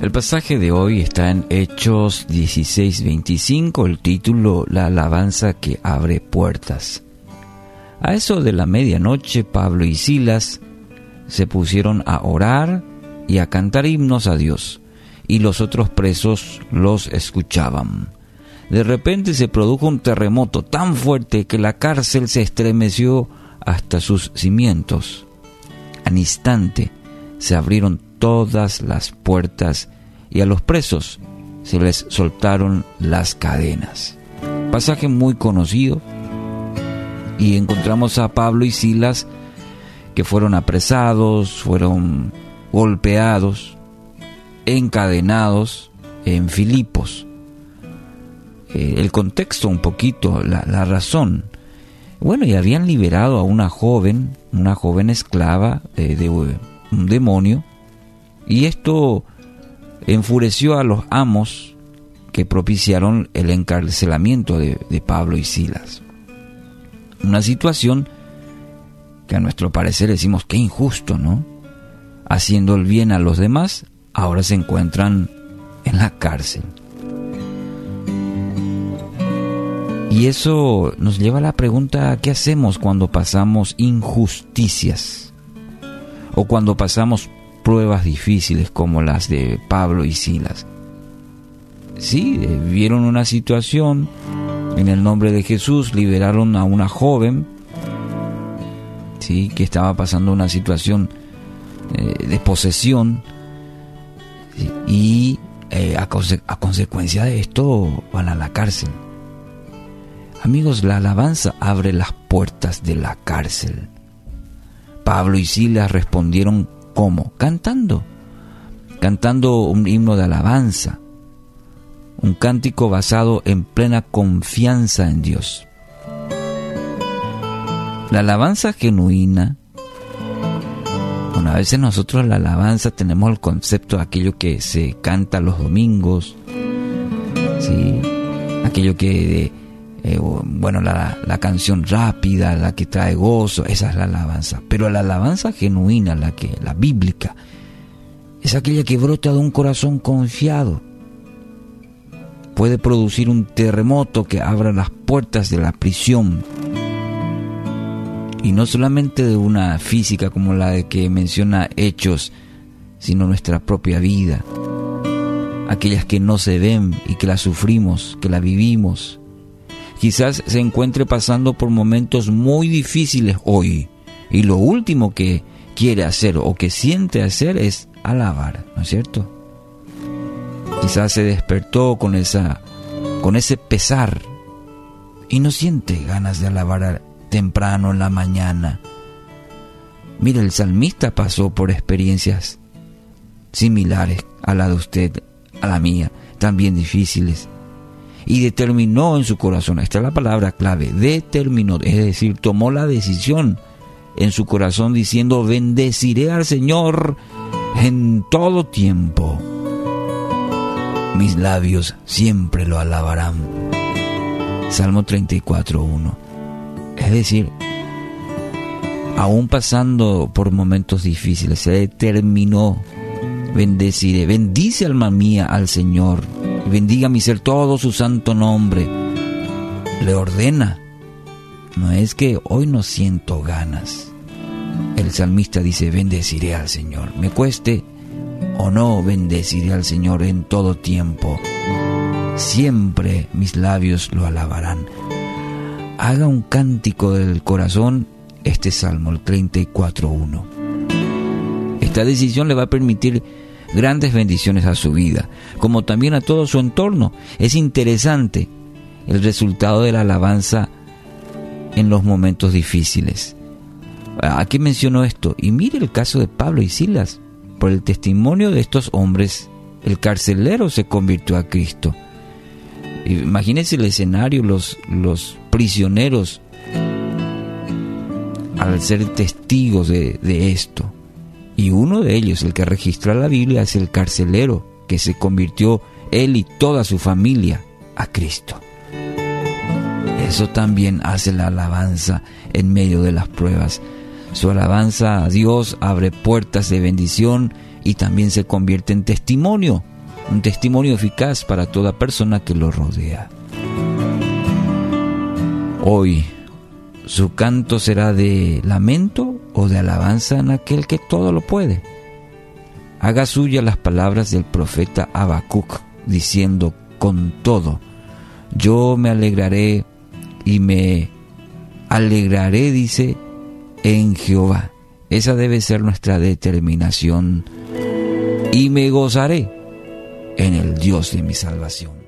El pasaje de hoy está en Hechos 16:25, el título La alabanza que abre puertas. A eso de la medianoche, Pablo y Silas se pusieron a orar y a cantar himnos a Dios, y los otros presos los escuchaban. De repente se produjo un terremoto tan fuerte que la cárcel se estremeció hasta sus cimientos. Al instante se abrieron todas las puertas y a los presos se les soltaron las cadenas. Pasaje muy conocido y encontramos a Pablo y Silas que fueron apresados, fueron golpeados, encadenados en Filipos. Eh, el contexto un poquito, la, razón. Bueno, y habían liberado a una joven, una joven esclava eh, de un demonio, y esto enfureció a los amos que propiciaron el encarcelamiento de, Pablo y Silas. Una situación que a nuestro parecer decimos que injusto, ¿no? Haciendo el bien a los demás, ahora se encuentran en la cárcel. Y eso nos lleva a la pregunta, ¿qué hacemos cuando pasamos injusticias? O cuando pasamos pruebas difíciles como las de Pablo y Silas. Sí, eh, vieron una situación, en el nombre de Jesús liberaron a una joven, sí, que estaba pasando una situación eh, de posesión y eh, a, a consecuencia de esto van a la cárcel. Amigos, la alabanza abre las puertas de la cárcel. Pablo y Silas respondieron ¿Cómo? Cantando. Cantando un himno de alabanza. Un cántico basado en plena confianza en Dios. La alabanza genuina. Bueno, a veces nosotros la alabanza tenemos el concepto de aquello que se canta los domingos, ¿sí? aquello que eh, bueno, la, la, canción rápida, la que trae gozo, esa es la alabanza. Pero la alabanza genuina, la que, la bíblica, es aquella que brota de un corazón confiado. Puede producir un terremoto que abra las puertas de la prisión. Y no solamente de una física como la de que menciona Hechos, sino nuestra propia vida. Aquellas que no se ven y que la sufrimos, que la vivimos, quizás se encuentre pasando por momentos muy difíciles hoy y lo último que quiere hacer o que siente hacer es alabar, ¿no es cierto? Quizás se despertó con esa con ese pesar y no siente ganas de alabar temprano en la mañana. Mira, el salmista pasó por experiencias similares a la de usted, a la mía, también difíciles y determinó en su corazón, esta es la palabra clave, determinó, es decir, tomó la decisión en su corazón diciendo, bendeciré al Señor en todo tiempo. Mis labios siempre lo alabarán. Salmo 34.1. Es decir, aún pasando por momentos difíciles, se determinó, bendeciré, bendice alma mía al Señor bendiga mi ser todo su santo nombre. Le ordena. No es que hoy no siento ganas. El salmista dice, bendeciré al Señor. Me cueste o no, bendeciré al Señor en todo tiempo. Siempre mis labios lo alabarán. Haga un cántico del corazón este salmo, el 34.1. Esta decisión le va a permitir grandes bendiciones a su vida, como también a todo su entorno. Es interesante el resultado de la alabanza en los momentos difíciles. Aquí menciono esto, y mire el caso de Pablo y Silas. Por el testimonio de estos hombres, el carcelero se convirtió a Cristo. Imagínense el escenario, los, los prisioneros, al ser testigos de, de esto. Y uno de ellos, el que registra la Biblia, es el carcelero, que se convirtió él y toda su familia a Cristo. Eso también hace la alabanza en medio de las pruebas. Su alabanza a Dios abre puertas de bendición y también se convierte en testimonio un testimonio eficaz para toda persona que lo rodea. Hoy, su canto será de lamento o de alabanza en aquel que todo lo puede. Haga suya las palabras del profeta Habacuc, diciendo con todo, yo me alegraré y me alegraré, dice, en Jehová. Esa debe ser nuestra determinación. Y me gozaré en el Dios de mi salvación.